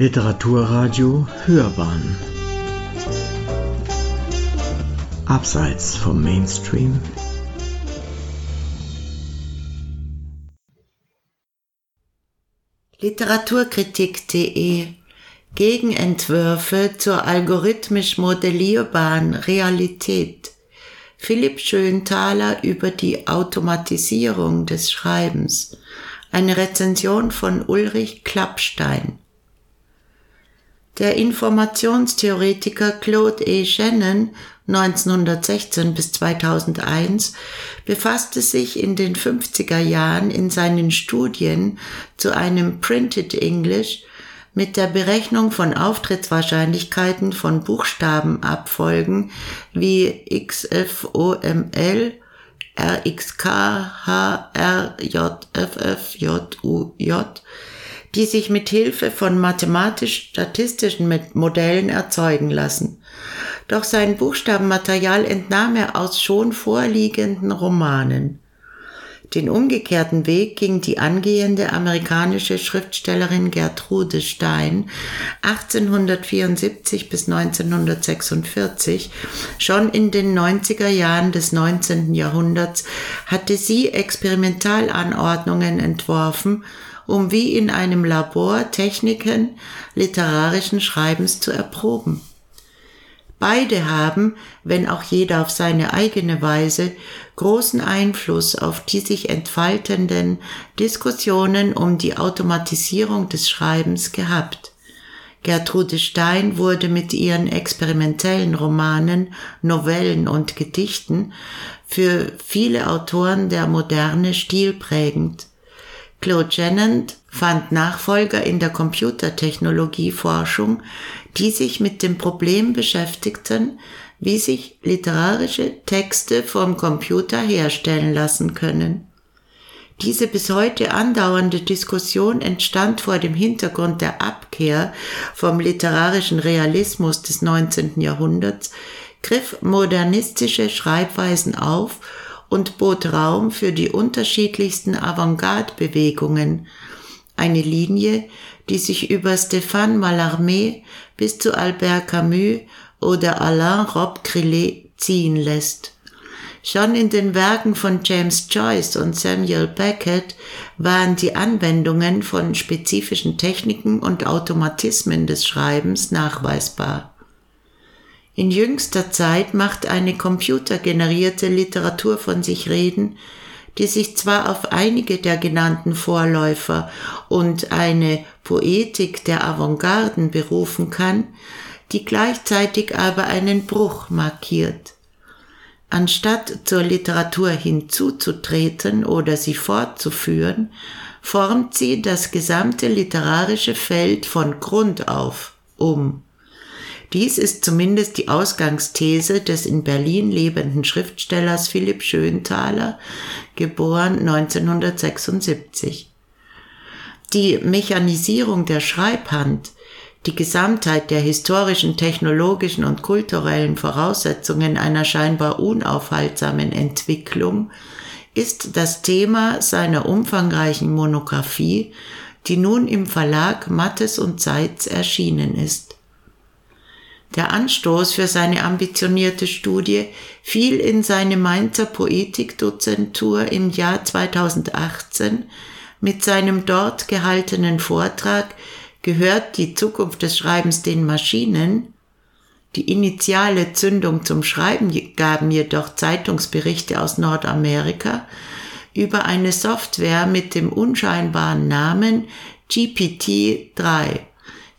Literaturradio Hörbahn Abseits vom Mainstream Literaturkritik.de Gegenentwürfe zur algorithmisch modellierbaren Realität. Philipp Schönthaler über die Automatisierung des Schreibens. Eine Rezension von Ulrich Klappstein. Der Informationstheoretiker Claude E. Shannon 1916 bis 2001 befasste sich in den 50er Jahren in seinen Studien zu einem Printed English mit der Berechnung von Auftrittswahrscheinlichkeiten von Buchstabenabfolgen wie XFOML, RXK, HRJFF, JUJ, die sich mit Hilfe von mathematisch-statistischen Modellen erzeugen lassen. Doch sein Buchstabenmaterial entnahm er aus schon vorliegenden Romanen. Den umgekehrten Weg ging die angehende amerikanische Schriftstellerin Gertrude Stein 1874 bis 1946. Schon in den 90er Jahren des 19. Jahrhunderts hatte sie Experimentalanordnungen entworfen, um wie in einem Labor Techniken literarischen Schreibens zu erproben. Beide haben, wenn auch jeder auf seine eigene Weise, großen Einfluss auf die sich entfaltenden Diskussionen um die Automatisierung des Schreibens gehabt. Gertrude Stein wurde mit ihren experimentellen Romanen, Novellen und Gedichten für viele Autoren der Moderne stilprägend. Claude Jennant fand Nachfolger in der Computertechnologieforschung, die sich mit dem Problem beschäftigten, wie sich literarische Texte vom Computer herstellen lassen können. Diese bis heute andauernde Diskussion entstand vor dem Hintergrund der Abkehr vom literarischen Realismus des 19. Jahrhunderts, griff modernistische Schreibweisen auf und bot Raum für die unterschiedlichsten Avantgarde-Bewegungen, eine Linie, die sich über Stéphane Mallarmé bis zu Albert Camus oder Alain Rob Grillet ziehen lässt. Schon in den Werken von James Joyce und Samuel Beckett waren die Anwendungen von spezifischen Techniken und Automatismen des Schreibens nachweisbar. In jüngster Zeit macht eine computergenerierte Literatur von sich reden, die sich zwar auf einige der genannten Vorläufer und eine Poetik der Avantgarden berufen kann, die gleichzeitig aber einen Bruch markiert. Anstatt zur Literatur hinzuzutreten oder sie fortzuführen, formt sie das gesamte literarische Feld von Grund auf um. Dies ist zumindest die Ausgangsthese des in Berlin lebenden Schriftstellers Philipp Schönthaler, geboren 1976. Die Mechanisierung der Schreibhand, die Gesamtheit der historischen, technologischen und kulturellen Voraussetzungen einer scheinbar unaufhaltsamen Entwicklung ist das Thema seiner umfangreichen Monographie, die nun im Verlag Mattes und Seitz erschienen ist. Der Anstoß für seine ambitionierte Studie fiel in seine Mainzer Poetikdozentur im Jahr 2018 mit seinem dort gehaltenen Vortrag Gehört die Zukunft des Schreibens den Maschinen? Die initiale Zündung zum Schreiben gaben jedoch Zeitungsberichte aus Nordamerika über eine Software mit dem unscheinbaren Namen GPT-3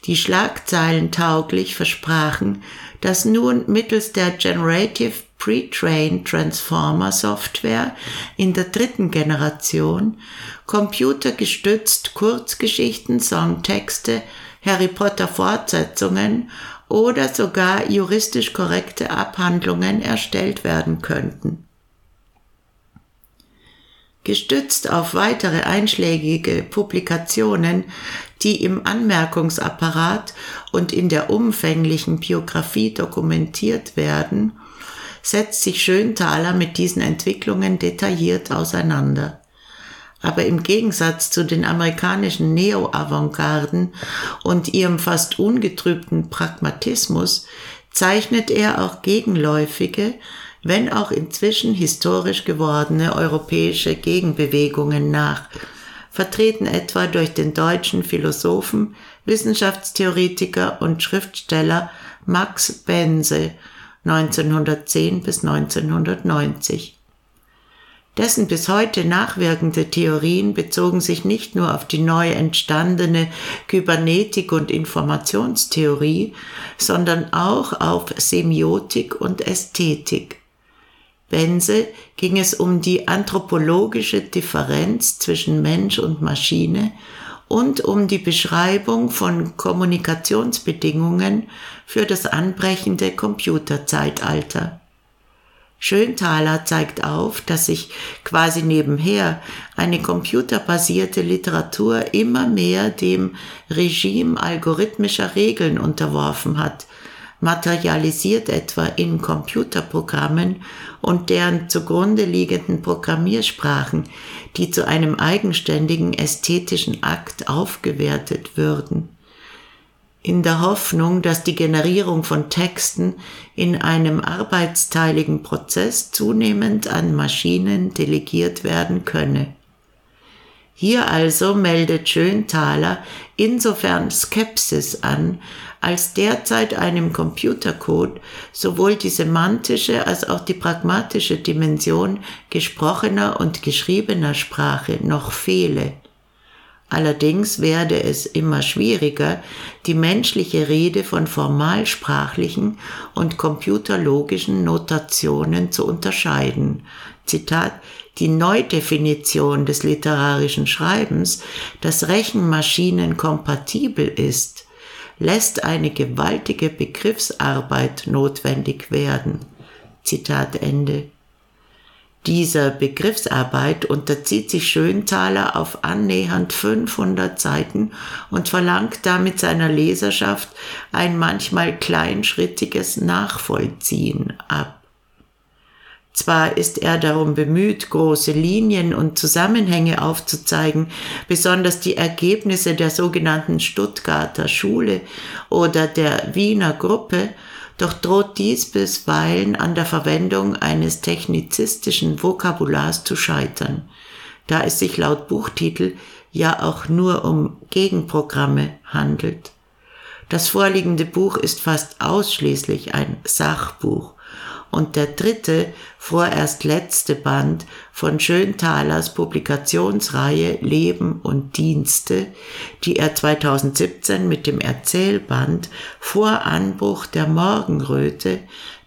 die Schlagzeilen tauglich versprachen, dass nun mittels der Generative Pre-Trained Transformer Software in der dritten Generation computergestützt Kurzgeschichten, Songtexte, Harry Potter Fortsetzungen oder sogar juristisch korrekte Abhandlungen erstellt werden könnten. Gestützt auf weitere einschlägige Publikationen die im Anmerkungsapparat und in der umfänglichen Biografie dokumentiert werden, setzt sich Schönthaler mit diesen Entwicklungen detailliert auseinander. aber im Gegensatz zu den amerikanischen Neo-Avantgarden und ihrem fast ungetrübten Pragmatismus zeichnet er auch gegenläufige, wenn auch inzwischen historisch gewordene europäische Gegenbewegungen nach, vertreten etwa durch den deutschen Philosophen, Wissenschaftstheoretiker und Schriftsteller Max Bense 1910 bis 1990. Dessen bis heute nachwirkende Theorien bezogen sich nicht nur auf die neu entstandene Kybernetik und Informationstheorie, sondern auch auf Semiotik und Ästhetik. Bense ging es um die anthropologische Differenz zwischen Mensch und Maschine und um die Beschreibung von Kommunikationsbedingungen für das anbrechende Computerzeitalter. Schönthaler zeigt auf, dass sich quasi nebenher eine computerbasierte Literatur immer mehr dem Regime algorithmischer Regeln unterworfen hat, materialisiert etwa in Computerprogrammen und deren zugrunde liegenden Programmiersprachen, die zu einem eigenständigen ästhetischen Akt aufgewertet würden in der Hoffnung, dass die Generierung von Texten in einem arbeitsteiligen Prozess zunehmend an Maschinen delegiert werden könne. Hier also meldet Schönthaler insofern Skepsis an, als derzeit einem Computercode sowohl die semantische als auch die pragmatische Dimension gesprochener und geschriebener Sprache noch fehle. Allerdings werde es immer schwieriger, die menschliche Rede von formalsprachlichen und computerlogischen Notationen zu unterscheiden. Zitat, die Neudefinition des literarischen Schreibens, das Rechenmaschinen kompatibel ist, lässt eine gewaltige Begriffsarbeit notwendig werden. Zitat Ende. Dieser Begriffsarbeit unterzieht sich Schönthaler auf annähernd 500 Seiten und verlangt damit seiner Leserschaft ein manchmal kleinschrittiges Nachvollziehen ab. Zwar ist er darum bemüht, große Linien und Zusammenhänge aufzuzeigen, besonders die Ergebnisse der sogenannten Stuttgarter Schule oder der Wiener Gruppe, doch droht dies bisweilen an der Verwendung eines technizistischen Vokabulars zu scheitern, da es sich laut Buchtitel ja auch nur um Gegenprogramme handelt. Das vorliegende Buch ist fast ausschließlich ein Sachbuch und der dritte, vorerst letzte Band von Schönthalers Publikationsreihe Leben und Dienste, die er 2017 mit dem Erzählband Vor Anbruch der Morgenröte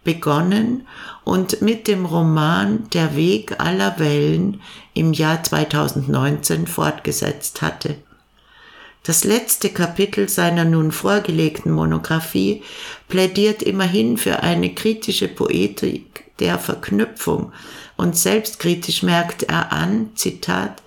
begonnen und mit dem Roman Der Weg aller Wellen im Jahr 2019 fortgesetzt hatte. Das letzte Kapitel seiner nun vorgelegten Monographie plädiert immerhin für eine kritische Poetik der Verknüpfung und selbstkritisch merkt er an, Zitat,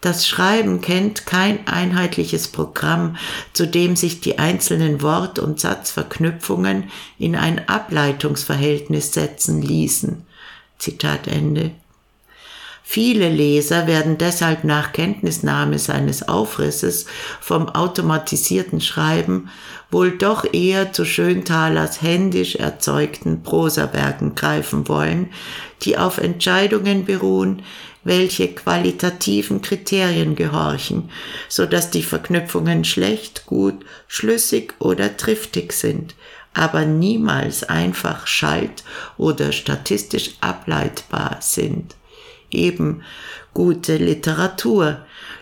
das Schreiben kennt kein einheitliches Programm, zu dem sich die einzelnen Wort- und Satzverknüpfungen in ein Ableitungsverhältnis setzen ließen. Zitat Ende. Viele Leser werden deshalb nach Kenntnisnahme seines Aufrisses vom automatisierten Schreiben wohl doch eher zu Schönthalers händisch erzeugten Prosawerken greifen wollen, die auf Entscheidungen beruhen, welche qualitativen Kriterien gehorchen, so dass die Verknüpfungen schlecht, gut, schlüssig oder triftig sind, aber niemals einfach schalt- oder statistisch ableitbar sind eben gute Literatur,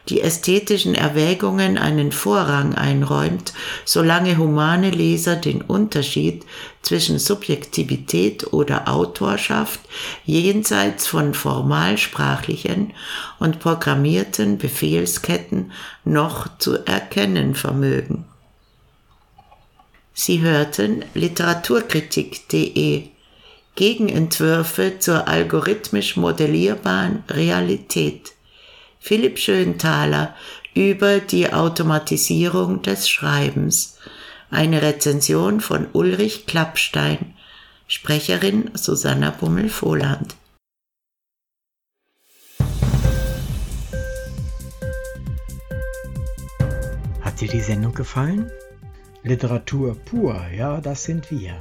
die ästhetischen Erwägungen einen Vorrang einräumt, solange humane Leser den Unterschied zwischen Subjektivität oder Autorschaft jenseits von formalsprachlichen und programmierten Befehlsketten noch zu erkennen vermögen. Sie hörten literaturkritik.de Gegenentwürfe zur algorithmisch modellierbaren Realität. Philipp Schönthaler über die Automatisierung des Schreibens. Eine Rezension von Ulrich Klappstein. Sprecherin Susanna Bummel-Vohland. Hat dir die Sendung gefallen? Literatur pur, ja, das sind wir.